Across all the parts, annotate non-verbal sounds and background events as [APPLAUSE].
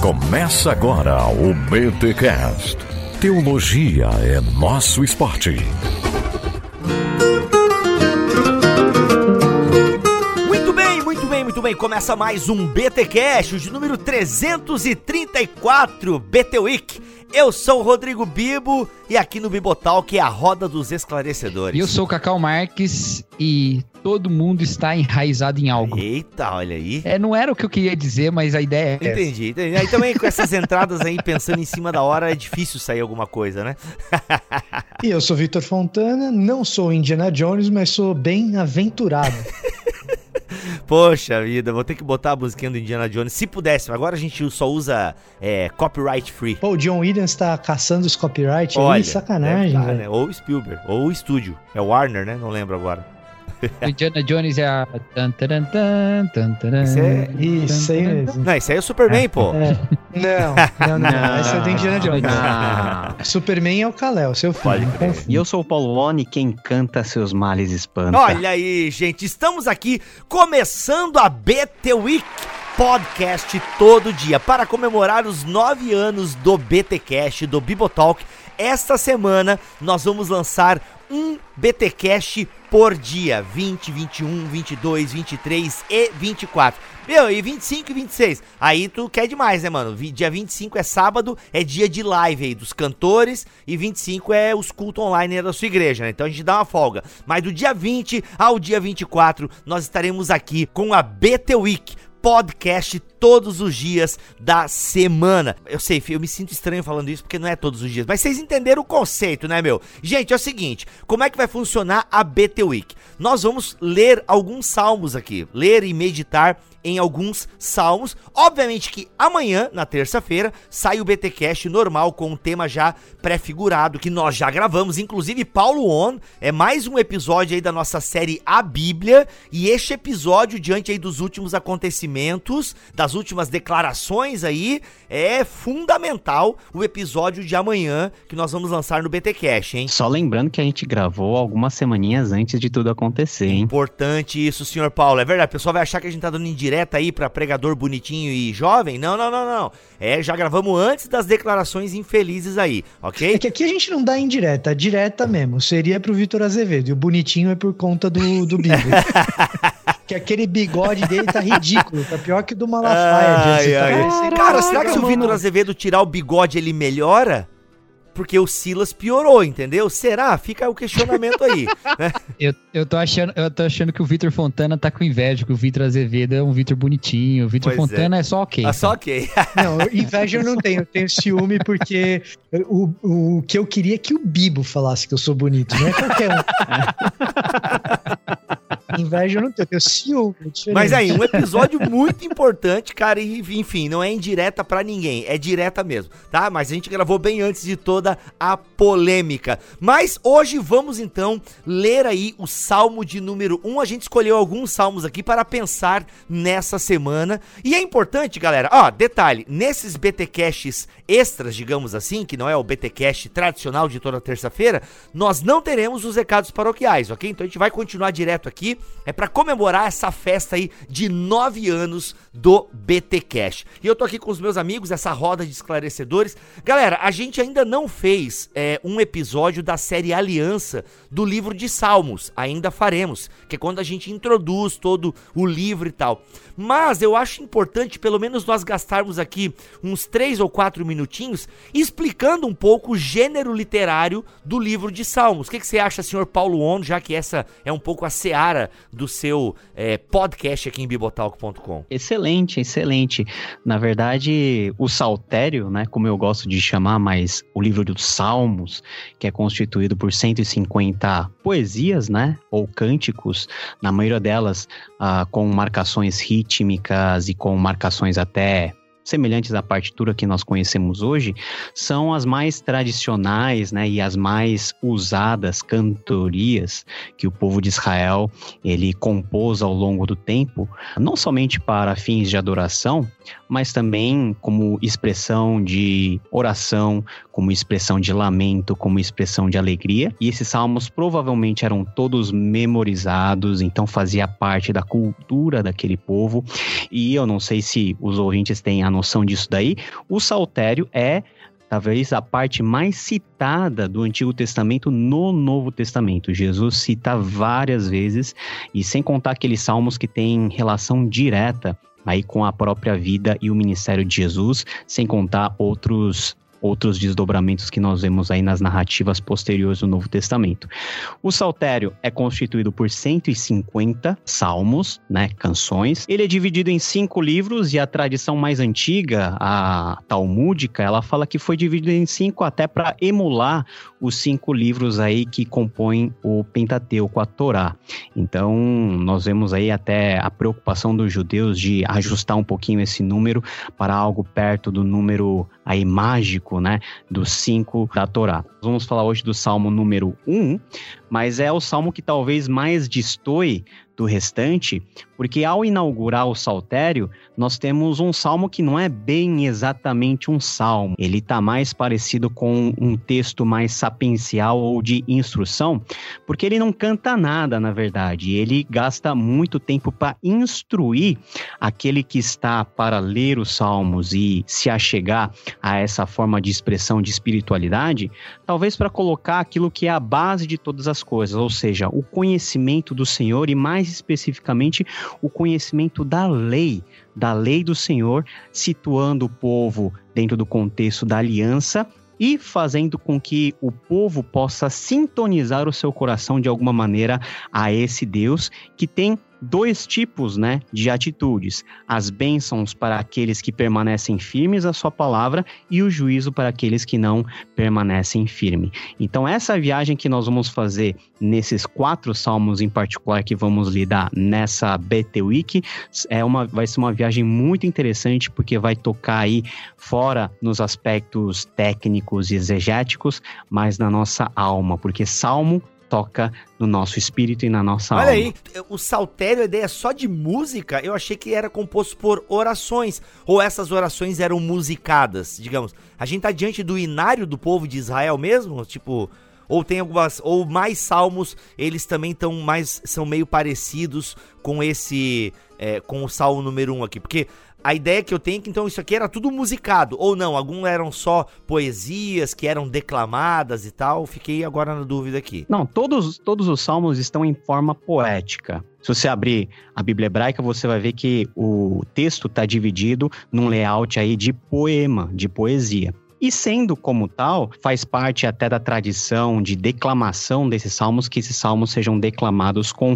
Começa agora o BTCast. Teologia é nosso esporte. Muito bem, muito bem, muito bem. Começa mais um BTcast, de número 334, BT Week. Eu sou o Rodrigo Bibo e aqui no Bibotalk é a roda dos esclarecedores. E eu sou o Cacau Marques e todo mundo está enraizado em algo. Eita, olha aí. É, não era o que eu queria dizer, mas a ideia é essa. Entendi, entendi. Aí também com essas entradas aí, pensando em cima da hora, é difícil sair alguma coisa, né? E eu sou Vitor Fontana, não sou Indiana Jones, mas sou bem aventurado. Poxa vida, vou ter que botar a musiquinha do Indiana Jones. Se pudesse, agora a gente só usa é, copyright free. Pô, o John Williams tá caçando os copyright Olha, aí, sacanagem, deve tá, né? Ou Spielberg, ou o estúdio. É Warner, né? Não lembro agora. Indiana Jones é a. tan, taran, tan, tan, taran, Isso é- Isso aí mesmo. Não, isso aí é o Superman, pô. É. Não, não, não, não. Esse é o do Indiana Jones. Superman é o Kal-El, seu filho. E eu sou o Paulo Oni, quem canta seus males espanta. Olha aí, gente, estamos aqui começando a BT Week Podcast todo dia para comemorar os nove anos do BTcast, do Bibotalk. Esta semana nós vamos lançar um BTcast por dia, 20, 21, 22, 23 e 24. Meu, e 25 e 26. Aí tu quer demais, né, mano? Dia 25 é sábado, é dia de live aí dos cantores e 25 é os cultos online da sua igreja, né? Então a gente dá uma folga. Mas do dia 20 ao dia 24, nós estaremos aqui com a BT Week podcast todos os dias da semana. Eu sei, eu me sinto estranho falando isso porque não é todos os dias, mas vocês entenderam o conceito, né, meu? Gente, é o seguinte, como é que vai funcionar a BT Week? Nós vamos ler alguns salmos aqui, ler e meditar em alguns salmos. Obviamente que amanhã, na terça-feira, sai o BTcast normal com um tema já pré-figurado que nós já gravamos, inclusive Paulo On, é mais um episódio aí da nossa série A Bíblia, e este episódio diante aí dos últimos acontecimentos, das últimas declarações aí, é fundamental o episódio de amanhã que nós vamos lançar no BTcast, hein? Só lembrando que a gente gravou algumas semaninhas antes de tudo acontecer, hein? Importante isso, senhor Paulo. É verdade, o pessoal vai achar que a gente tá dando indireta aí pra pregador bonitinho e jovem? Não, não, não, não. É, já gravamos antes das declarações infelizes aí, É ok? que aqui a gente não dá indireta, direta mesmo. Seria pro Vitor Azevedo. E o bonitinho é por conta do, do Bibo. [LAUGHS] que aquele bigode dele tá ridículo. Tá pior que o do Malafaia. Ai, tá ai. parecendo- Cara, será que se o. Vitor Azevedo tirar o bigode ele melhora? Porque o Silas piorou, entendeu? Será? Fica o questionamento aí. [LAUGHS] né? Eu, eu, tô achando, eu tô achando que o Vitor Fontana tá com inveja, que o Vitor Azevedo é um Vitor bonitinho. O Vitor Pois Fontana é. só ok. Ah, só ok. Não, inveja eu não tenho. Eu tenho ciúme porque o, o que eu queria é que o Bibo falasse que eu sou bonito. Não é qualquer um. [LAUGHS] inveja eu não tenho. Eu tenho ciúme. é. Mas aí, um episódio muito importante, cara, e enfim, não é indireta pra ninguém, é direta mesmo, tá? Mas a gente gravou bem antes de toda a polêmica. Mas hoje vamos então ler aí o salmo de número 1. A gente escolheu alguns salmos aqui para pensar nessa semana. E é importante, galera, ó, detalhe, nesses BTcasts extras, digamos assim, que não é o BTcast tradicional de toda terça-feira, nós não teremos os recados paroquiais, ok? Então a gente vai continuar direto aqui, é para comemorar essa festa aí de nove anos do BTcast. E eu tô aqui com os meus amigos, essa roda de esclarecedores. Galera, a gente ainda não fez é, um episódio da série Aliança do livro de Salmos, ainda faremos, que é quando a gente introduz todo o livro e tal. Mas eu acho importante, pelo menos, nós gastarmos aqui uns três ou quatro minutinhos explicando um pouco o gênero literário do livro de Salmos. O que, que você acha, senhor Paulo On, já que essa é um pouco a seara do seu é, podcast aqui em bibotalk.com? Excelente, excelente. Na verdade, o Saltério, né, como eu gosto de chamar, mas o livro dos Salmos, que é constituído por 150 poesias, né, ou cânticos, na maioria delas ah, com marcações rítmicas e com marcações até semelhantes à partitura que nós conhecemos hoje, são as mais tradicionais, né, e as mais usadas cantorias que o povo de Israel ele compôs ao longo do tempo, não somente para fins de adoração, mas também como expressão de oração, como expressão de lamento, como expressão de alegria. E esses salmos provavelmente eram todos memorizados, então fazia parte da cultura daquele povo. E eu não sei se os ouvintes têm a noção disso daí. O saltério é talvez a parte mais citada do Antigo Testamento no Novo Testamento. Jesus cita várias vezes, e sem contar aqueles salmos que têm relação direta aí com a própria vida e o ministério de Jesus, sem contar outros outros desdobramentos que nós vemos aí nas narrativas posteriores do Novo Testamento. O Saltério é constituído por 150 salmos, né, canções. Ele é dividido em cinco livros e a tradição mais antiga, a talmúdica, ela fala que foi dividido em cinco até para emular os cinco livros aí que compõem o Pentateuco, a Torá. Então, nós vemos aí até a preocupação dos judeus de ajustar um pouquinho esse número para algo perto do número aí mágico, né, dos cinco da Torá. Vamos falar hoje do Salmo número 1, mas é o salmo que talvez mais destoe do restante, porque ao inaugurar o saltério, nós temos um salmo que não é bem exatamente um salmo. Ele está mais parecido com um texto mais sapiencial ou de instrução, porque ele não canta nada, na verdade. Ele gasta muito tempo para instruir aquele que está para ler os salmos e se achegar a essa forma de expressão de espiritualidade, talvez para colocar aquilo que é a base de todas as coisas, ou seja, o conhecimento do Senhor e mais especificamente o conhecimento da lei, da lei do Senhor, situando o povo dentro do contexto da aliança e fazendo com que o povo possa sintonizar o seu coração de alguma maneira a esse Deus que tem dois tipos né, de atitudes: as bênçãos para aqueles que permanecem firmes à sua palavra e o juízo para aqueles que não permanecem firmes. Então, essa viagem que nós vamos fazer nesses quatro salmos em particular que vamos lidar nessa BT Week é uma, vai ser uma viagem muito interessante porque vai tocar aí fora nos aspectos técnicos e exegéticos, mas na nossa alma, porque salmo toca no nosso espírito e na nossa Olha alma. aí, o saltério, a ideia é só de música, eu achei que era composto por orações, ou essas orações eram musicadas, digamos. A gente tá diante do inário do povo de Israel mesmo, tipo, ou tem algumas, ou mais salmos, eles também estão mais, são meio parecidos com esse, é, com o salmo número 1 um aqui, porque a ideia que eu tenho é que então isso aqui era tudo musicado, ou não, alguns eram só poesias que eram declamadas e tal, fiquei agora na dúvida aqui. Não, todos, todos os salmos estão em forma poética. Se você abrir a Bíblia hebraica, você vai ver que o texto está dividido num layout aí de poema, de poesia. E sendo como tal, faz parte até da tradição de declamação desses salmos, que esses salmos sejam declamados com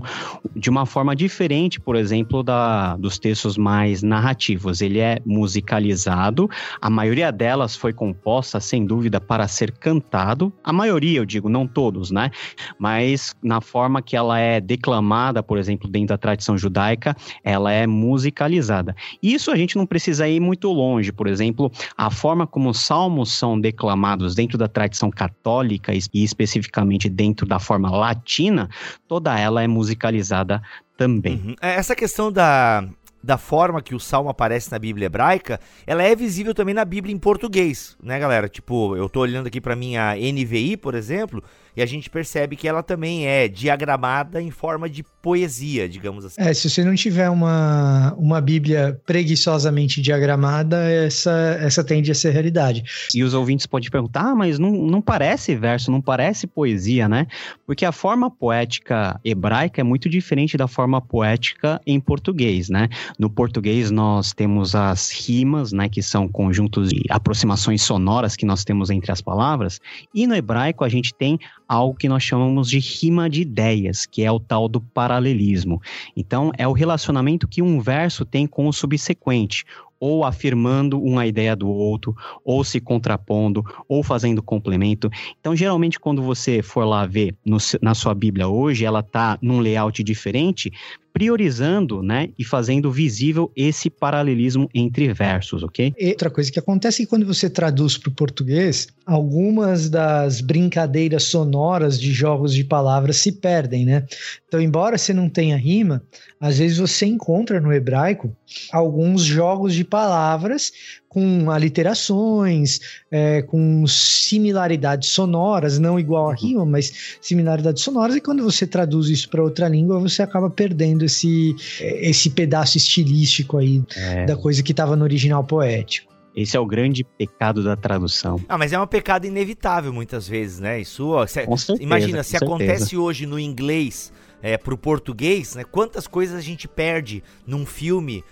de uma forma diferente, por exemplo, da, dos textos mais narrativos. Ele é musicalizado, a maioria delas foi composta, sem dúvida, para ser cantado. A maioria, eu digo, não todos, né? Mas na forma que ela é declamada, por exemplo, dentro da tradição judaica, ela é musicalizada. Isso a gente não precisa ir muito longe, por exemplo, a forma como o salmo salmos são declamados dentro da tradição católica e especificamente dentro da forma latina, toda ela é musicalizada também. Uhum. Essa questão da, da forma que o salmo aparece na Bíblia hebraica, ela é visível também na Bíblia em português, né, galera? Tipo, eu tô olhando aqui para minha NVI, por exemplo, e a gente percebe que ela também é diagramada em forma de poesia, digamos assim. É, se você não tiver uma, uma Bíblia preguiçosamente diagramada, essa, essa tende a ser realidade. E os ouvintes podem perguntar, ah, mas não, não parece verso, não parece poesia, né? Porque a forma poética hebraica é muito diferente da forma poética em português, né? No português nós temos as rimas, né, que são conjuntos de aproximações sonoras que nós temos entre as palavras, e no hebraico a gente tem algo que nós chamamos de rima de ideias, que é o tal do paralelismo. Então, é o relacionamento que um verso tem com o subsequente, ou afirmando uma ideia do outro, ou se contrapondo, ou fazendo complemento. Então, geralmente, quando você for lá ver no, na sua Bíblia hoje, ela está num layout diferente, priorizando, né, e fazendo visível esse paralelismo entre versos, ok? E outra coisa que acontece é que quando você traduz para o português, algumas das brincadeiras sonoras de jogos de palavras se perdem, né? Então, embora você não tenha rima, às vezes você encontra no hebraico alguns jogos de palavras com aliterações, é, com similaridades sonoras, não igual a rima, mas similaridades sonoras, e quando você traduz isso para outra língua, você acaba perdendo esse, esse pedaço estilístico aí É, da coisa que estava no original poético. esse é o grande pecado da tradução. Ah, mas é um pecado inevitável muitas vezes, né? Isso, ó, cê- Com certeza. imagina, se certeza. acontece hoje no inglês é, pro português, né? Quantas coisas a gente perde num filme,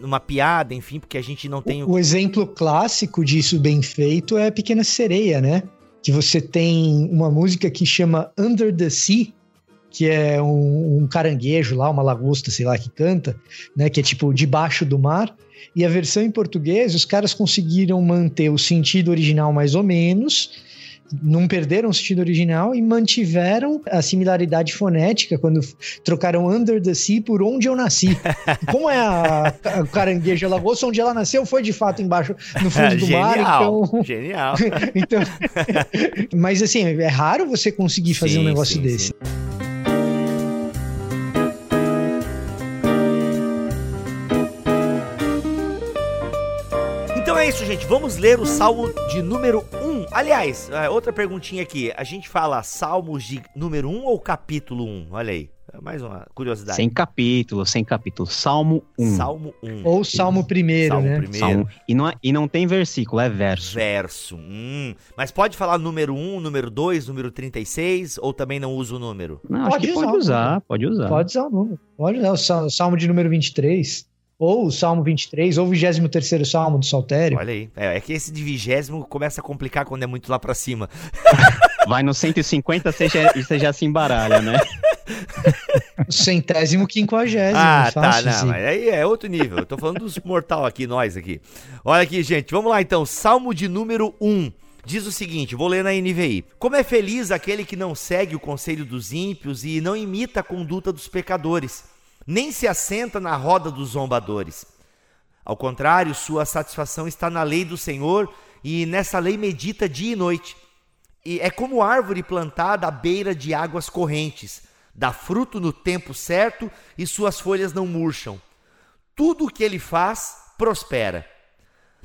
numa piada, enfim, porque a gente não tem o. O exemplo clássico disso bem feito é Pequena Sereia, né? Que você tem uma música que chama Under the Sea, que é um, um caranguejo lá, uma lagosta, sei lá, que canta, né? Que é tipo debaixo do mar. E a versão em português, os caras conseguiram manter o sentido original mais ou menos, não perderam o sentido original e mantiveram a similaridade fonética quando trocaram Under the Sea por Onde Eu Nasci. [LAUGHS] Como é a, a carangueja lagosta, onde ela nasceu foi de fato embaixo, no [LAUGHS] fundo do mar, genial, então... genial. [LAUGHS] então mas assim, é raro você conseguir fazer um Sim, negócio sim, desse. sim. Isso, gente. Vamos ler o Salmo de número 1. Aliás, é, outra perguntinha aqui. A gente fala Salmos de número 1 ou capítulo 1? Olha aí. É Mais uma curiosidade. Sem capítulo, sem capítulo. Salmo 1. Salmo 1. Ou Salmo primeiro, Salmo né? primeiro. Salmo. E, não é- e não tem versículo, é verso. Verso. Hum. Mas pode falar número 1, número 2, número 36 ou também não usa o número? Não, acho Pode que usar pode usar, pode usar. Pode usar o número. Pode usar o Salmo de número 23, ou o Salmo 23, ou o 23 Salmo do Saltério. Olha aí. É, é que esse de vigésimo começa a complicar quando é muito lá pra cima. [LAUGHS] Vai no 150 você já, e você já se embaralha, né? [LAUGHS] Centésimo quinquagésimo. Ah, tá, não, assim. mas aí é outro nível. Eu tô falando dos mortal aqui, nós aqui. Olha aqui, gente, vamos lá então. Salmo de número 1. Diz o seguinte, vou ler na NVI. Como é feliz aquele que não segue o conselho dos ímpios e não imita a conduta dos pecadores, nem se assenta na roda dos zombadores. Ao contrário, sua satisfação está na lei do Senhor e nessa lei medita dia e noite. E é como árvore plantada à beira de águas correntes, dá fruto no tempo certo e suas folhas não murcham. Tudo o que ele faz prospera.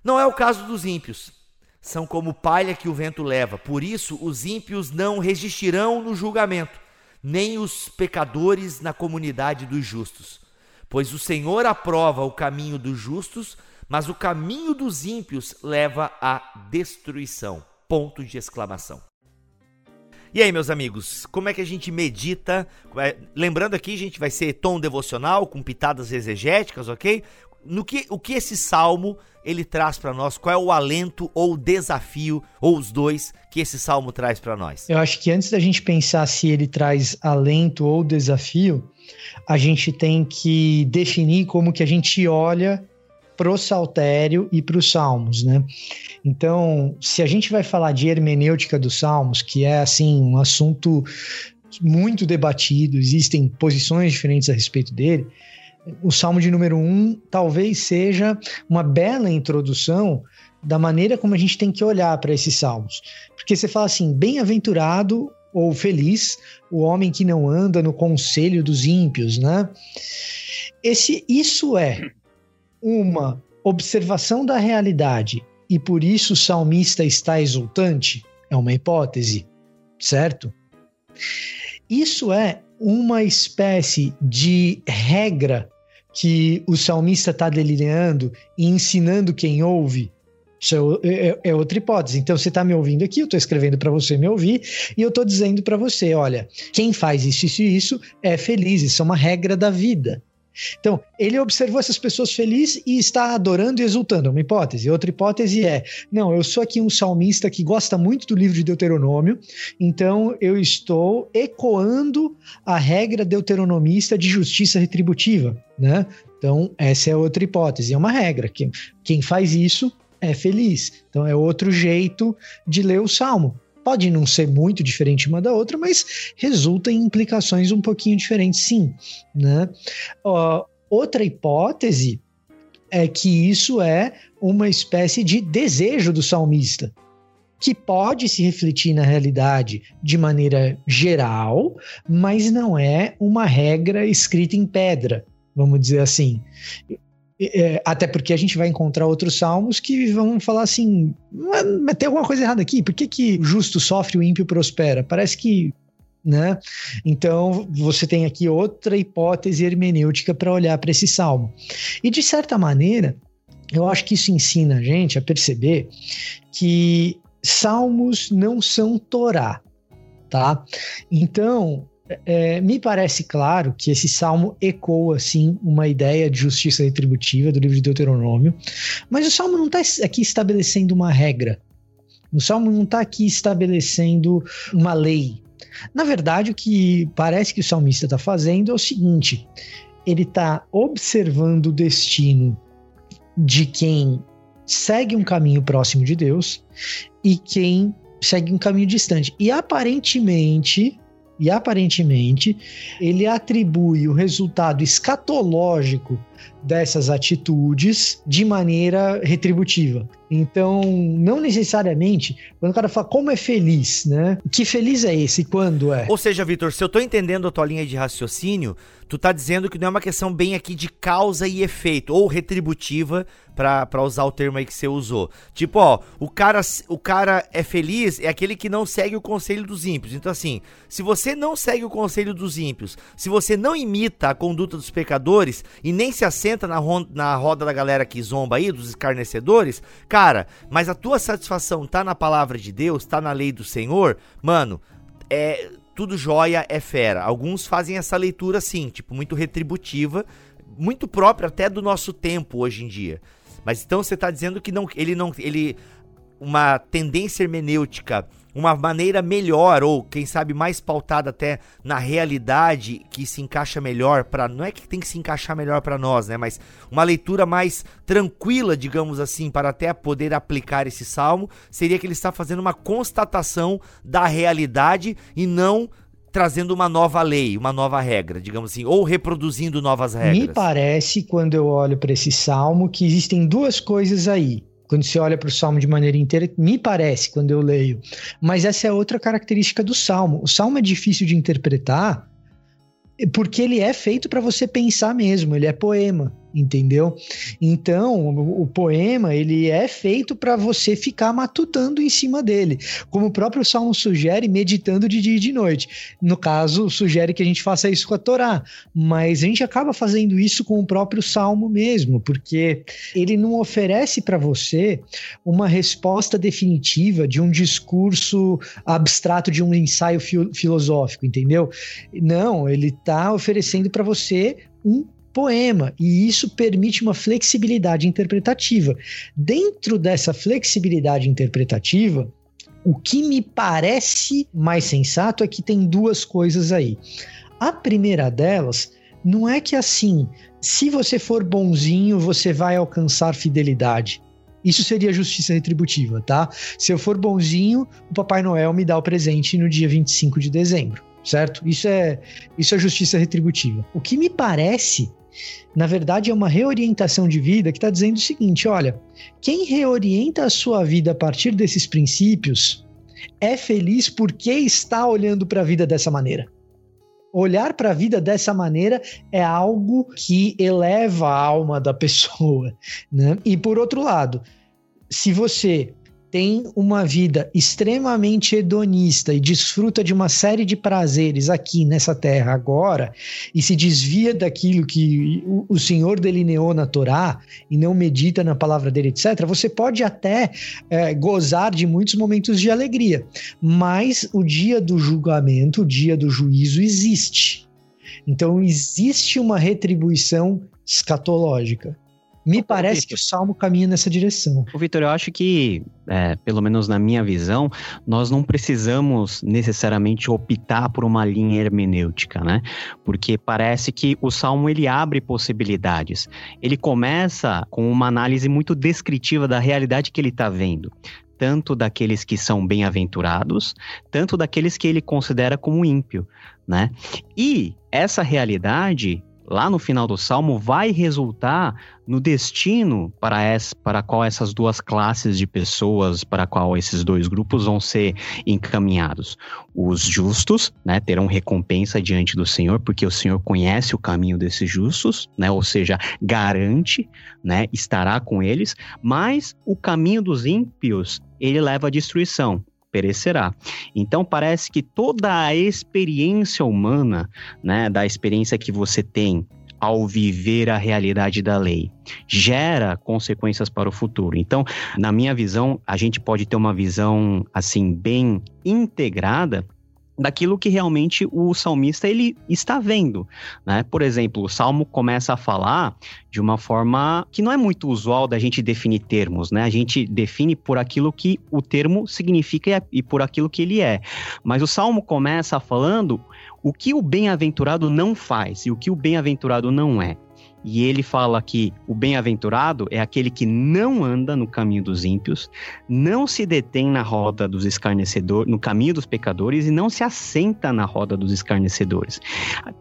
Não é o caso dos ímpios. São como palha que o vento leva. Por isso, os ímpios não resistirão no julgamento, nem os pecadores na comunidade dos justos. Pois o Senhor aprova o caminho dos justos, mas o caminho dos ímpios leva à destruição. Ponto de exclamação. E aí, meus amigos, como é que a gente medita? Lembrando aqui, gente, vai ser tom devocional com pitadas exegéticas, ok? No que, o que esse salmo ele traz para nós? Qual é o alento ou o desafio, ou os dois, que esse salmo traz para nós? Eu acho que antes da gente pensar se ele traz alento ou desafio, a gente tem que definir como que a gente olha pro saltério e para os salmos, né? Então, se a gente vai falar de hermenêutica dos salmos, que é assim um assunto muito debatido, existem posições diferentes a respeito dele. O salmo de número um talvez seja uma bela introdução da maneira como a gente tem que olhar para esses salmos. Porque você fala assim, bem-aventurado ou feliz o homem que não anda no conselho dos ímpios, né? Esse, isso é uma observação da realidade e por isso o salmista está exultante? É uma hipótese, certo? Isso é uma espécie de regra que o salmista está delineando e ensinando quem ouve. Isso é, é, é outra hipótese. Então você está me ouvindo aqui, eu estou escrevendo para você me ouvir e eu estou dizendo para você: olha, quem faz isso, isso e isso é feliz. Isso é uma regra da vida. Então, ele observou essas pessoas felizes e está adorando e exultando. Uma hipótese. Outra hipótese é: não, eu sou aqui um salmista que gosta muito do livro de Deuteronômio, então eu estou ecoando a regra deuteronomista de justiça retributiva, né? Então, essa é outra hipótese. É uma regra. Quem, quem faz isso é feliz. Então, é outro jeito de ler o salmo. Pode não ser muito diferente uma da outra, mas resulta em implicações um pouquinho diferentes, sim. Né? Uh, outra hipótese é que isso é uma espécie de desejo do salmista, que pode se refletir na realidade de maneira geral, mas não é uma regra escrita em pedra, vamos dizer assim. É, até porque a gente vai encontrar outros salmos que vão falar assim: mas tem alguma coisa errada aqui? Por que, que o justo sofre e o ímpio prospera? Parece que. Né? Então você tem aqui outra hipótese hermenêutica para olhar para esse salmo. E de certa maneira, eu acho que isso ensina a gente a perceber que salmos não são Torá, tá? Então, é, me parece claro que esse salmo ecoa, assim, uma ideia de justiça retributiva do livro de Deuteronômio, mas o salmo não está aqui estabelecendo uma regra. O salmo não está aqui estabelecendo uma lei. Na verdade, o que parece que o salmista está fazendo é o seguinte: ele está observando o destino de quem segue um caminho próximo de Deus e quem segue um caminho distante. E aparentemente, e aparentemente, ele atribui o resultado escatológico dessas atitudes de maneira retributiva. Então, não necessariamente, quando o cara fala como é feliz, né? Que feliz é esse? Quando é? Ou seja, Vitor, se eu tô entendendo a tua linha de raciocínio, tu tá dizendo que não é uma questão bem aqui de causa e efeito, ou retributiva, para usar o termo aí que você usou. Tipo, ó, o cara, o cara é feliz é aquele que não segue o conselho dos ímpios. Então, assim, se você não segue o conselho dos ímpios, se você não imita a conduta dos pecadores e nem se assenta na, na roda da galera que zomba aí, dos escarnecedores, cara, mas a tua satisfação tá na palavra de Deus, tá na lei do Senhor, mano, é tudo jóia é fera. Alguns fazem essa leitura assim, tipo, muito retributiva, muito própria até do nosso tempo hoje em dia. Mas então você está dizendo que não, ele não, ele uma tendência hermenêutica, uma maneira melhor ou quem sabe mais pautada até na realidade que se encaixa melhor para não é que tem que se encaixar melhor para nós, né, mas uma leitura mais tranquila, digamos assim, para até poder aplicar esse salmo, seria que ele está fazendo uma constatação da realidade e não trazendo uma nova lei, uma nova regra, digamos assim, ou reproduzindo novas regras. Me parece, quando eu olho para esse salmo, que existem duas coisas aí. Quando você olha para o salmo de maneira inteira, me parece quando eu leio. Mas essa é outra característica do salmo. O salmo é difícil de interpretar porque ele é feito para você pensar mesmo, ele é poema entendeu? Então, o, poema, ele é feito para você ficar matutando em cima dele, como o próprio Salmo sugere, meditando de dia e de noite. No caso, sugere que a gente faça isso com a Torá, mas a gente acaba fazendo isso com o próprio Salmo mesmo, porque ele não oferece para você uma resposta definitiva de um discurso abstrato de um ensaio filosófico, entendeu? Não, ele está oferecendo para você um poema, e isso permite uma flexibilidade interpretativa. Dentro dessa flexibilidade interpretativa, o que me parece mais sensato é que tem duas coisas aí. A primeira delas não é que assim, se você for bonzinho, você vai alcançar fidelidade. Isso seria justiça retributiva, tá? Se eu for bonzinho, o Papai Noel me dá o presente no dia 25 de dezembro, certo? Isso é, isso é justiça retributiva. O que me parece na verdade, é uma reorientação de vida que está dizendo o seguinte: olha, quem reorienta a sua vida a partir desses princípios é feliz porque está olhando para a vida dessa maneira. Olhar para a vida dessa maneira é algo que eleva a alma da pessoa. Né? E por outro lado, se você tem uma vida extremamente hedonista e desfruta de uma série de prazeres aqui nessa terra agora e se desvia daquilo que o, Senhor delineou na Torá e não medita na palavra dele, etc., você pode até é, gozar de muitos momentos de alegria, mas o dia do julgamento, o dia do juízo existe. Então existe uma retribuição escatológica. Me parece que o Salmo caminha nessa direção. O Vitor, eu acho que, é, pelo menos na minha visão, nós não precisamos necessariamente optar por uma linha hermenêutica, né? Porque parece que o Salmo ele abre possibilidades. Ele começa com uma análise muito descritiva da realidade que ele está vendo. tanto daqueles que são bem-aventurados, tanto daqueles que ele considera como ímpio, né? E essa realidade lá no final do salmo vai resultar no destino para, essa, para qual essas duas classes de pessoas, para qual esses dois grupos vão ser encaminhados. Os justos, né, terão recompensa diante do Senhor, porque o Senhor conhece o caminho desses justos, né, ou seja, garante, né, estará com eles, mas o caminho dos ímpios, ele leva à destruição perecerá. Então parece que toda a experiência humana, né, da experiência que você tem ao viver a realidade da lei, gera consequências para o futuro. Então, na minha visão, a gente pode ter uma visão assim bem integrada daquilo que realmente o salmista ele está vendo, né? Por exemplo, o salmo começa a falar de uma forma que não é muito usual da gente definir termos, né? A gente define por aquilo que o termo significa e por aquilo que ele é. Mas o salmo começa falando o que o bem-aventurado não faz e o que o bem-aventurado não é. E ele fala que o bem-aventurado é aquele que não anda no caminho dos ímpios, não se detém na roda dos escarnecedores, no caminho dos pecadores e não se assenta na roda dos escarnecedores.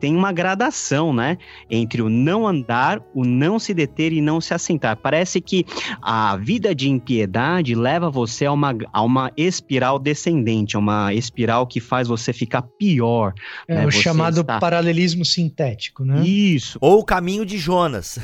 Tem uma gradação, né, entre o não andar, o não se deter e não se assentar. Parece que a vida de impiedade leva você a uma, a uma espiral descendente, a uma espiral que faz você ficar pior. É né? o Você chamado está- paralelismo sintético, né? Isso. Ou o caminho de Jonas.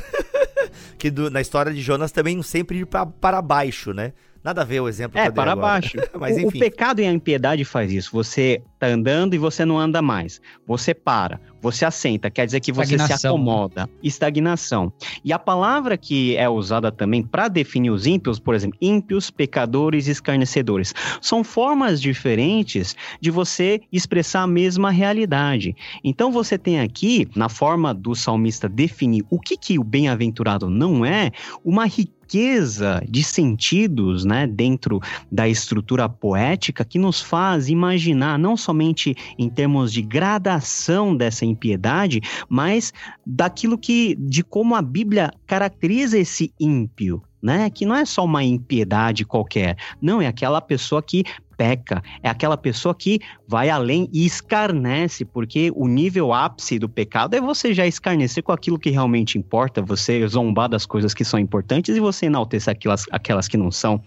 [LAUGHS] que do- na história de Jonas também sempre ir pra, para baixo, né? Nada a ver o exemplo que É, eu dei para agora. baixo. [LAUGHS] Mas o, o pecado e a impiedade faz isso. Você tá andando e você não anda mais. Você para, você assenta, quer dizer que você se né? acomoda. Estagnação. E a palavra que é usada também para definir os ímpios, por exemplo, ímpios, pecadores, escarnecedores, são formas diferentes de você expressar a mesma realidade. Então você tem aqui, na forma do salmista definir o que, que o bem-aventurado não é, uma riqueza de sentidos, né, dentro da estrutura poética que nos faz imaginar não somente em termos de gradação dessa impiedade, mas daquilo que de como a Bíblia caracteriza esse ímpio, né? Que não é só uma impiedade qualquer, não é aquela pessoa que peca, é aquela pessoa que vai além e escarnece, porque o nível ápice do pecado é você já escarnecer com aquilo que realmente importa, você zombar das coisas que são importantes e você enaltecer aquelas, aquelas que não são.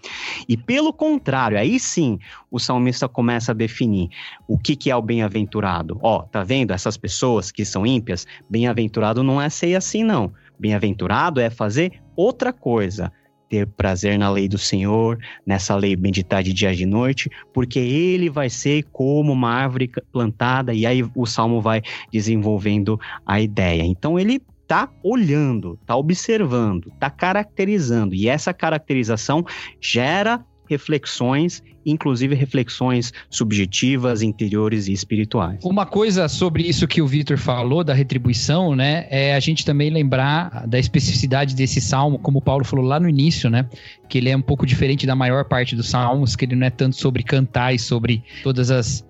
E pelo contrário, aí sim o salmista começa a definir o que, que é o bem-aventurado. Ó, tá vendo essas pessoas que são ímpias? Bem-aventurado não é ser assim, não. Bem-aventurado é fazer outra coisa. Ter prazer na lei do Senhor, nessa lei meditar de dia e de noite, porque ele vai ser como uma árvore plantada, e aí o salmo vai desenvolvendo a ideia. Então ele tá olhando, tá observando, tá caracterizando, e essa caracterização gera reflexões, inclusive reflexões subjetivas, interiores e espirituais. Uma coisa sobre isso que o Vitor falou, da retribuição, né? É a gente também lembrar da especificidade desse salmo, como o Paulo falou lá no início, né? Que ele é um pouco diferente da maior parte dos salmos, que ele não é tanto sobre cantar e sobre todas as,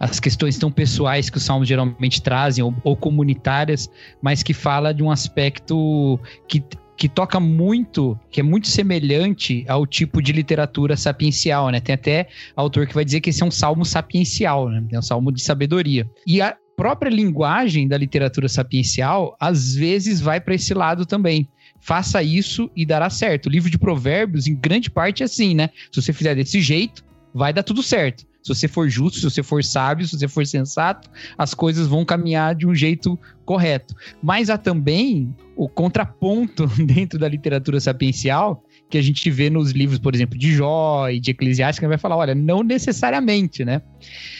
as questões tão pessoais que os salmos geralmente trazem, ou, ou comunitárias, mas que fala de um aspecto que que toca muito, que é muito semelhante ao tipo de literatura sapiencial, né? Tem até autor que vai dizer que esse é um salmo sapiencial, né? É um salmo de sabedoria. E a própria linguagem da literatura sapiencial, às vezes, vai para esse lado também. Faça isso e dará certo. O livro de Provérbios, em grande parte, é assim, né? Se você fizer desse jeito, vai dar tudo certo. Se você for justo, se você for sábio, se você for sensato, as coisas vão caminhar de um jeito correto. Mas há também o contraponto [LAUGHS] dentro da literatura sapiencial que a gente vê nos livros, por exemplo, de Jó e de Eclesiastes, que vai falar, olha, não necessariamente, né?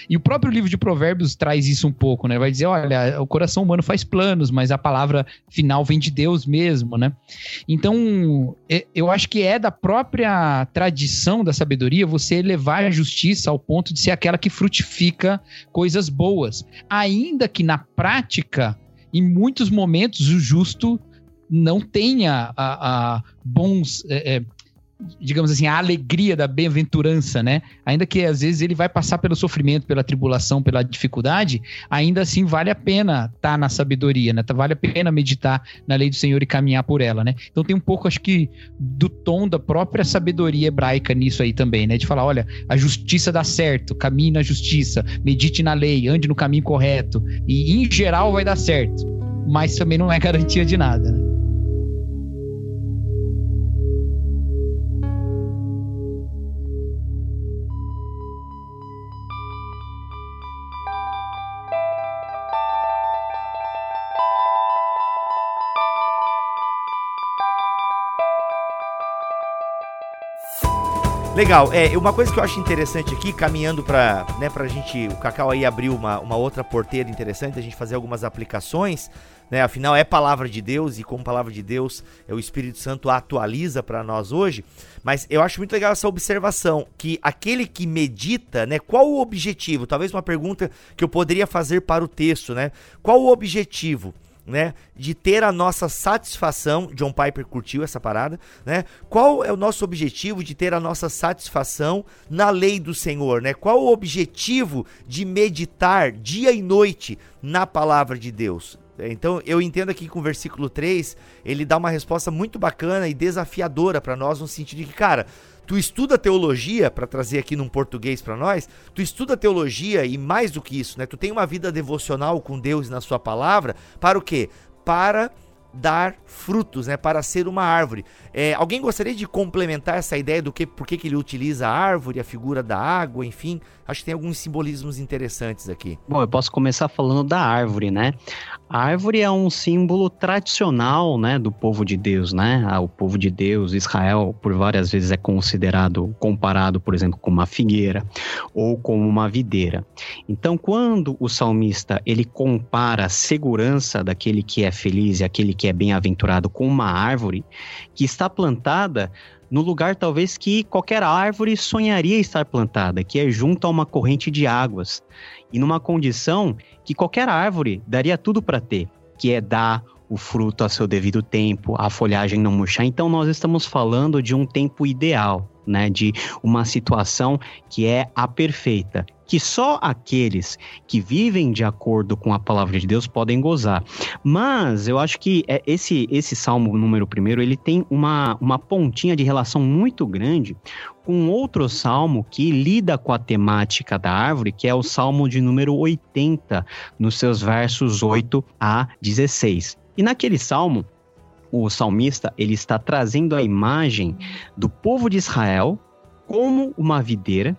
E o próprio livro de Provérbios traz isso um pouco, né? Vai dizer, olha, o coração humano faz planos, mas a palavra final vem de Deus mesmo, né? Então, eu acho que é da própria tradição da sabedoria você levar a justiça ao ponto de ser aquela que frutifica coisas boas, ainda que na prática, em muitos momentos, o justo não tenha a, a bons. É, é, digamos assim, a alegria da bem-aventurança, né? Ainda que às vezes ele vai passar pelo sofrimento, pela tribulação, pela dificuldade, ainda assim vale a pena estar tá na sabedoria, né? Vale a pena meditar na lei do Senhor e caminhar por ela, né? Então tem um pouco, acho que, do tom da própria sabedoria hebraica nisso aí também, né? De falar, olha, a justiça dá certo, caminhe na justiça, medite na lei, ande no caminho correto, e em geral vai dar certo, mas também não é [LAUGHS] garantia de nada, né? Legal, é, uma coisa que eu acho interessante aqui, caminhando para né, pra gente, o Cacau aí abriu uma, uma outra porteira interessante, a gente fazer algumas aplicações, né, afinal é palavra de Deus e como palavra de Deus, é o Espírito Santo atualiza para nós hoje, mas eu acho muito legal essa observação, que aquele que medita, né, qual o objetivo? Talvez uma pergunta que eu poderia fazer para o texto, né, qual o objetivo? Né, de ter a nossa satisfação. John Piper curtiu essa parada, né? Qual é o nosso objetivo de ter a nossa satisfação na lei do Senhor, né? Qual o objetivo de meditar dia e noite na palavra de Deus? Então, eu entendo aqui com o versículo 3, ele dá uma resposta muito bacana e desafiadora para nós no sentido de que, cara, tu estuda teologia, para trazer aqui num português para nós, tu estuda teologia e mais do que isso, né? Tu tem uma vida devocional com Deus na sua palavra, para o quê? Para dar frutos, né, para ser uma árvore. É, alguém gostaria de complementar essa ideia do que, por que, que ele utiliza a árvore, a figura da água, enfim? Acho que tem alguns simbolismos interessantes aqui. Bom, eu posso começar falando da árvore, né? A árvore é um símbolo tradicional, né, do povo de Deus, né? Ah, o povo de Deus, Israel, por várias vezes é considerado, comparado, por exemplo, com uma figueira ou com uma videira. Então, quando o salmista ele compara a segurança daquele que é feliz e aquele que é bem-aventurado com uma árvore que está plantada no lugar talvez que qualquer árvore sonharia estar plantada, que é junto a uma corrente de águas, e numa condição que qualquer árvore daria tudo para ter, que é dar o fruto a seu devido tempo, a folhagem não murchar. Então nós estamos falando de um tempo ideal, né, de uma situação que é a perfeita, que só aqueles que vivem de acordo com a palavra de Deus podem gozar. Mas eu acho que é, esse esse salmo número primeiro ele tem uma, uma pontinha de relação muito grande com outro salmo que lida com a temática da árvore, que é o salmo de número 80, nos seus versos 8 a 16. E naquele salmo, o salmista ele está trazendo a imagem do povo de Israel como uma videira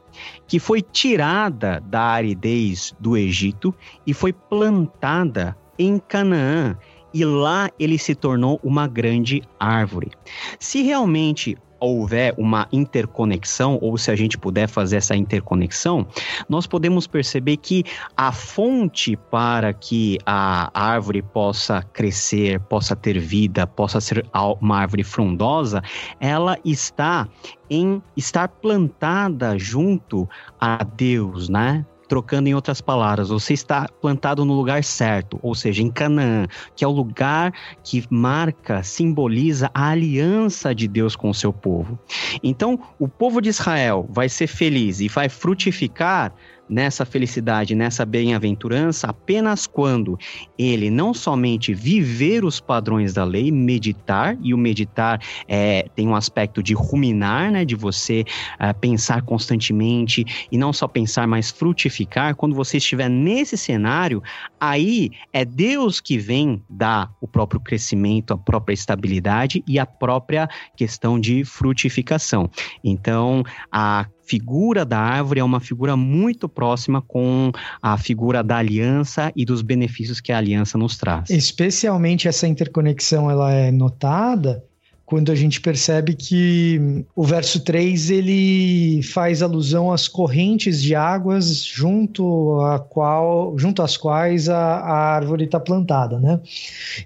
que foi tirada da aridez do Egito e foi plantada em Canaã. E lá ele se tornou uma grande árvore. Se realmente houver uma interconexão, ou se a gente puder fazer essa interconexão, nós podemos perceber que a fonte para que a árvore possa crescer, possa ter vida, possa ser uma árvore frondosa, ela está em estar plantada junto a Deus, né? Trocando em outras palavras, você está plantado no lugar certo, ou seja, em Canaã, que é o lugar que marca, simboliza a aliança de Deus com o seu povo. Então, o povo de Israel vai ser feliz e vai frutificar nessa felicidade, nessa bem-aventurança, apenas quando ele não somente viver os padrões da lei, meditar, e o meditar é, tem um aspecto de ruminar, né, de você uh, pensar constantemente, e não só pensar, mas frutificar. Quando você estiver nesse cenário, aí é Deus que vem dar o próprio crescimento, a própria estabilidade e a própria questão de frutificação. Então, a figura da árvore é uma figura muito próxima com a figura da aliança e dos benefícios que a aliança nos traz. Especialmente essa interconexão ela é notada quando a gente percebe que o verso 3 ele faz alusão às correntes de águas junto, a qual, junto às quais a, a árvore está plantada, né?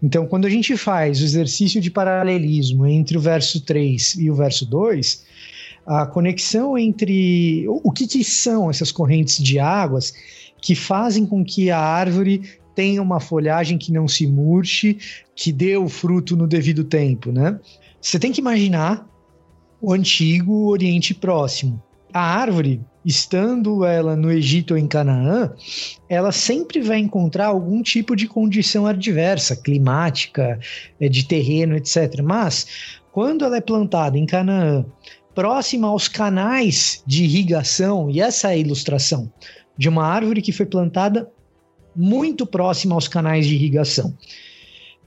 Então, quando a gente faz o exercício de paralelismo entre o verso 3 e o verso 2, a conexão entre o que, que são essas correntes de águas que fazem com que a árvore tenha uma folhagem que não se murche, que dê o fruto no devido tempo, né? Você tem que imaginar o antigo Oriente Próximo. A árvore, estando ela no Egito ou em Canaã, ela sempre vai encontrar algum tipo de condição adversa, climática, é, de terreno, etc. Mas quando ela é plantada em Canaã, próxima aos canais de irrigação, e essa é a ilustração de uma árvore que foi plantada muito próxima aos canais de irrigação.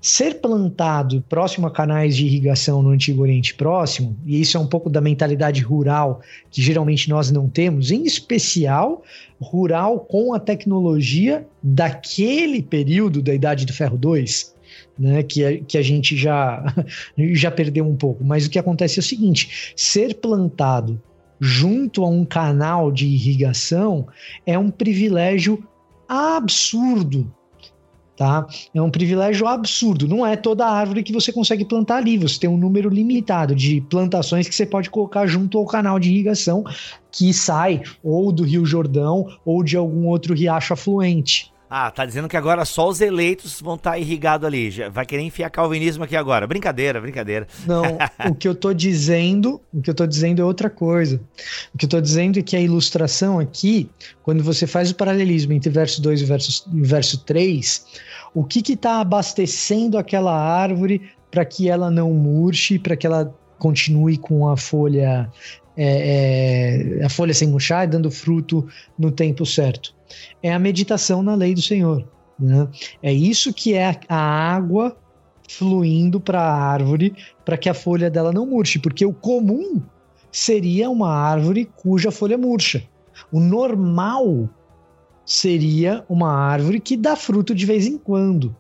Ser plantado próximo a canais de irrigação no Antigo Oriente Próximo, e isso é um pouco da mentalidade rural que geralmente nós não temos, em especial rural com a tecnologia daquele período da Idade do Ferro 2, né, que, a, que a gente já, [LAUGHS] já perdeu um pouco. Mas o que acontece é o seguinte: ser plantado junto a um canal de irrigação é um privilégio absurdo tá? É um privilégio absurdo. Não é toda árvore que você consegue plantar ali. Você tem um número limitado de plantações que você pode colocar junto ao canal de irrigação que sai ou do Rio Jordão ou de algum outro riacho afluente. Ah, tá dizendo que agora só os eleitos vão estar tá irrigados ali. Já vai querer enfiar calvinismo aqui agora. Brincadeira, brincadeira. Não, [LAUGHS] o que eu tô dizendo, o que eu tô dizendo é outra coisa. O que eu tô dizendo é que a ilustração aqui, quando você faz o paralelismo entre verso 2 e verso, verso 3, o que que tá abastecendo aquela árvore para que ela não murche, para que ela continue com a folha é, é, a folha sem murchar e dando fruto no tempo certo é a meditação na lei do Senhor. Né? É isso que é a água fluindo para a árvore para que a folha dela não murche, porque o comum seria uma árvore cuja folha murcha. O normal seria uma árvore que dá fruto de vez em quando.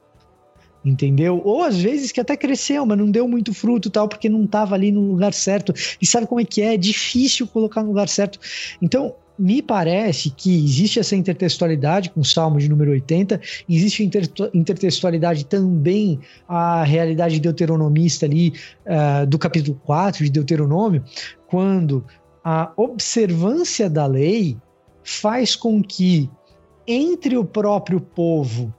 Entendeu? Ou às vezes que até cresceu, mas não deu muito fruto tal, porque não estava ali no lugar certo. E sabe como é que é? É difícil colocar no lugar certo. Então, me parece que existe essa intertextualidade com o Salmo de número 80, existe inter intertextualidade também a realidade deuteronomista ali uh, do capítulo 4 de Deuteronômio, quando a observância da lei faz com que entre o próprio povo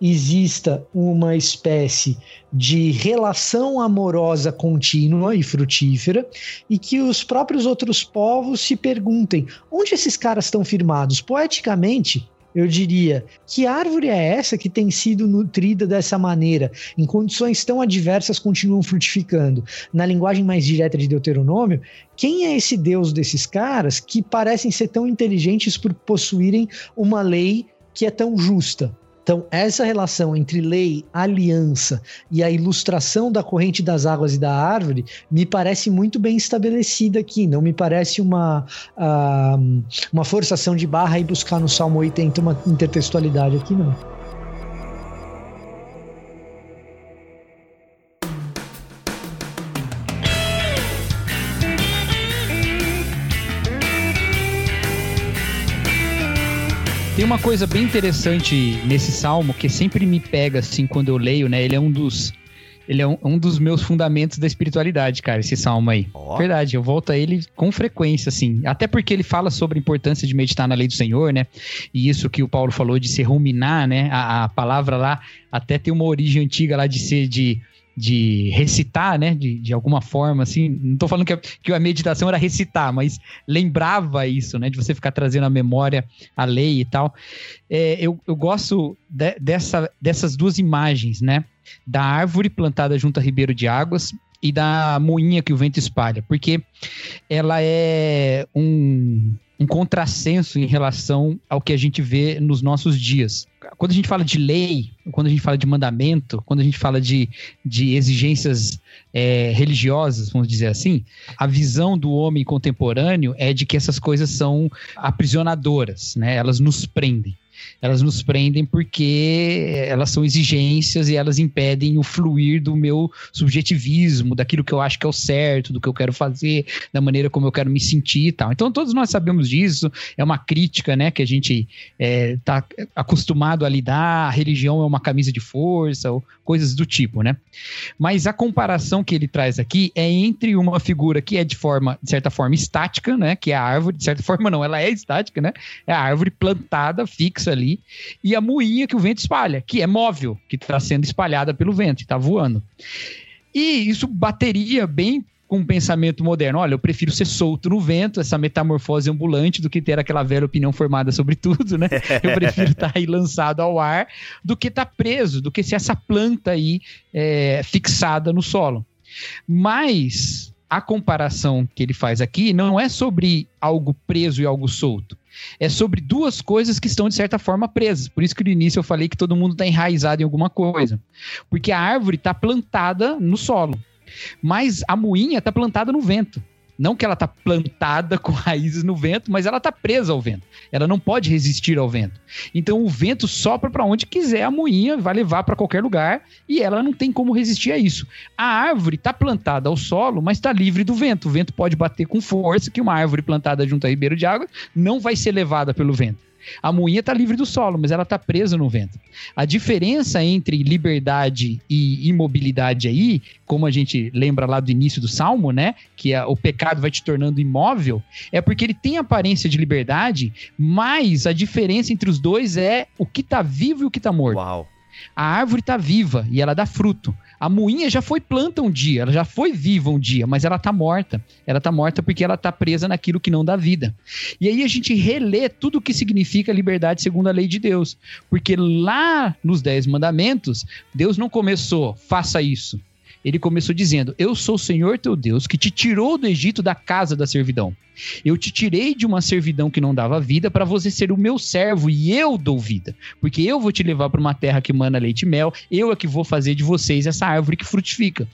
exista uma espécie de relação amorosa contínua e frutífera e que os próprios outros povos se perguntem onde esses caras estão firmados. Poeticamente, eu diria, que árvore é essa que tem sido nutrida dessa maneira, em condições tão adversas continuam frutificando? Na linguagem mais direta de Deuteronômio, quem é esse Deus desses caras que parecem ser tão inteligentes por possuírem uma lei que é tão justa? Então, essa relação entre lei, aliança e a ilustração da corrente das águas e da árvore me parece muito bem estabelecida aqui. Não me parece uma, uh, uma forçação de barra e buscar no Salmo 80 uma intertextualidade aqui, não. Tem uma coisa bem interessante nesse salmo que sempre me pega assim quando eu leio, né? Ele é um dos ele é um, um, dos meus fundamentos da espiritualidade, cara, esse salmo aí. Oh. Verdade, eu volto a ele com frequência, assim. Até porque ele fala sobre a importância de meditar na lei do Senhor, né? E isso que o Paulo falou de se ruminar, né? A, a palavra lá até tem uma origem antiga lá de ser de de recitar, né? De, de alguma forma, assim. Não estou falando que a, que a meditação era recitar, mas lembrava isso, né? De você ficar trazendo a memória, a lei e tal. É, eu, eu gosto de, dessa, dessas duas imagens, né? Da árvore plantada junto a ribeiro de águas e da moinha que o vento espalha, porque ela é um um contrassenso em relação ao que a gente vê nos nossos dias. Quando a gente fala de lei, quando a gente fala de mandamento, quando a gente fala de, de exigências é, religiosas, vamos dizer assim, a visão do homem contemporâneo é de que essas coisas são aprisionadoras, né? elas nos prendem elas nos prendem porque elas são exigências e elas impedem o fluir do meu subjetivismo, daquilo que eu acho que é o certo, do que eu quero fazer, da maneira como eu quero me sentir e tal. Então todos nós sabemos disso, é uma crítica, né, que a gente está é, acostumado a lidar, a religião é uma camisa de força, ou coisas do tipo, né? Mas a comparação que ele traz aqui é entre uma figura que é de forma, de certa forma, estática, né, que é a árvore, de certa forma não, ela é estática, né? É a árvore plantada, fixa ali, e a moinha que o vento espalha, que é móvel, que está sendo espalhada pelo vento, está voando. E isso bateria bem com um pensamento moderno. Olha, eu prefiro ser solto no vento, essa metamorfose ambulante, do que ter aquela velha opinião formada sobre [LAUGHS] tudo, né? Eu prefiro estar tá aí lançado ao ar do que estar tá preso, do que ser essa planta aí é, fixada no solo. Mas a comparação que ele faz aqui não é sobre algo preso e algo solto. É sobre duas coisas que estão, de certa forma, presas. Por isso que no início eu falei que todo mundo está enraizado em alguma coisa. Porque a árvore está plantada no solo. Mas a moinha está plantada no vento. Não que ela está plantada com raízes no vento, mas ela está presa ao vento. Ela não pode resistir ao vento. Então o vento sopra para onde quiser, a moinha vai levar para qualquer lugar e ela não tem como resistir a isso. A árvore está plantada ao solo, mas está livre do vento. O vento pode bater com força, que uma árvore plantada junto a ribeiro de água não vai ser levada pelo vento. A moinha está livre do solo, mas ela está presa no vento. A diferença entre liberdade e imobilidade aí, como a gente lembra lá do início do Salmo, né? Que é, o pecado vai te tornando imóvel, é porque ele tem aparência de liberdade, mas a diferença entre os dois é o que está vivo e o que está morto. Uau. A árvore está viva e ela dá fruto. A moinha já foi planta um dia, ela já foi viva um dia, mas ela está morta. Ela está morta porque ela está presa naquilo que não dá vida. E aí a gente relê tudo o que significa liberdade segundo a lei de Deus. Porque lá nos Dez Mandamentos, Deus não começou, faça isso ele começou dizendo: Eu sou o Senhor teu Deus que te tirou do Egito da casa da servidão. Eu te tirei de uma servidão que não dava vida para você ser o meu servo e eu dou vida. Porque eu vou te levar para uma terra que mana leite e mel, eu é que vou fazer de vocês essa árvore que frutifica.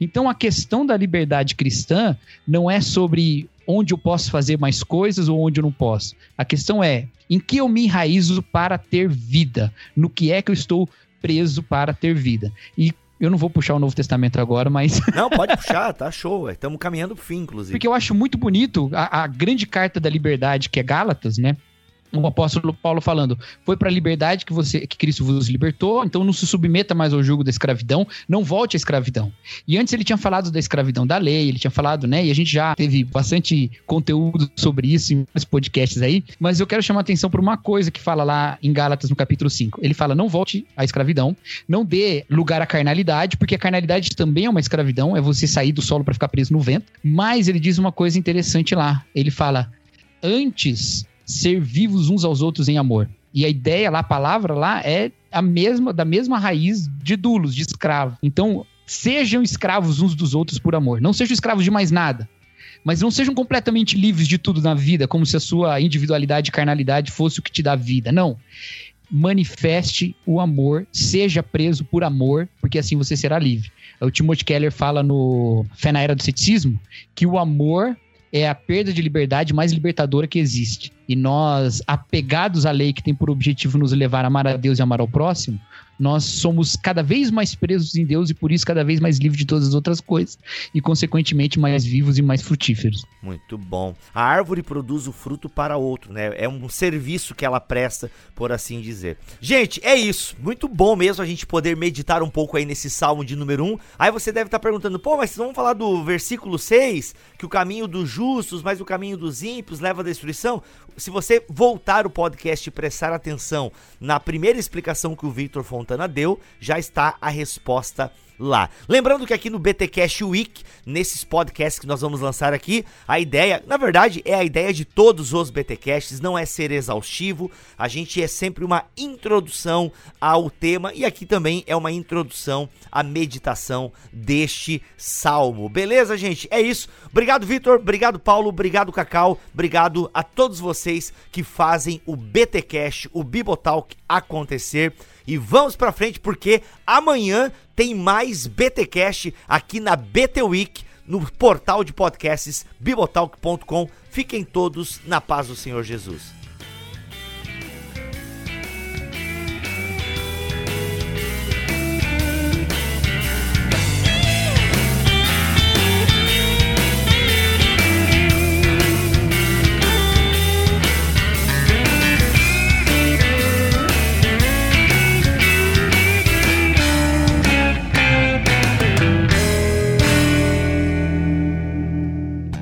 Então a questão da liberdade cristã não é sobre onde eu posso fazer mais coisas ou onde eu não posso. A questão é em que eu me enraizo para ter vida, no que é que eu estou preso para ter vida. E eu não vou puxar o Novo Testamento agora, mas. [LAUGHS] Não, pode puxar, tá show. Estamos caminhando pro fim, inclusive. Porque eu acho muito bonito a, a grande carta da liberdade, que é Gálatas, né? O apóstolo Paulo falando, foi para a liberdade que você que Cristo vos libertou, então não se submeta mais ao jugo da escravidão, não volte à escravidão. E antes ele tinha falado da escravidão da lei, ele tinha falado, né, e a gente já teve bastante conteúdo sobre isso em vários podcasts aí, mas eu quero chamar a atenção para uma coisa que fala lá em Gálatas no capítulo 5. Ele fala: "Não volte à escravidão, não dê lugar à carnalidade, porque a carnalidade também é uma escravidão, é você sair do solo para ficar preso no vento". Mas ele diz uma coisa interessante lá. Ele fala: "Antes ser vivos uns aos outros em amor. E a ideia lá, a palavra lá é a mesma, da mesma raiz de dulos, de escravo. Então, sejam escravos uns dos outros por amor. Não sejam escravos de mais nada. Mas não sejam completamente livres de tudo na vida, como se a sua individualidade e carnalidade fosse o que te dá vida. Não. Manifeste o amor, seja preso por amor, porque assim você será livre. O Timothy Keller fala no Fé na Era do Ceticismo que o amor é a perda de liberdade mais libertadora que existe. E nós, apegados à lei que tem por objetivo nos levar a amar a Deus e amar ao próximo, nós somos cada vez mais presos em Deus e por isso cada vez mais livres de todas as outras coisas e consequentemente mais vivos e mais frutíferos. Muito bom. A árvore produz o fruto para outro, né? É um serviço que ela presta, por assim dizer. Gente, é isso. Muito bom mesmo a gente poder meditar um pouco aí nesse salmo de número 1. Aí você deve estar perguntando: "Pô, mas vamos falar do versículo 6, que o caminho dos justos, mas o caminho dos ímpios leva à destruição?" Se você voltar o podcast e prestar atenção na primeira explicação que o Victor Fontana Santana deu, já está a resposta lá. Lembrando que aqui no BTcast Week, nesses podcasts que nós vamos lançar aqui, a ideia, na verdade, é a ideia de todos os BTcasts, não é ser exaustivo, a gente é sempre uma introdução ao tema e aqui também é uma introdução à meditação deste salmo. Beleza, gente? É isso. Obrigado, Vitor, obrigado, Paulo, obrigado, Cacau, obrigado a todos vocês que fazem o BTcast, o Bibotalk acontecer. E vamos para frente porque amanhã tem mais BTcast aqui na BT Week no portal de podcasts bibotalk.com. Fiquem todos na paz do Senhor Jesus.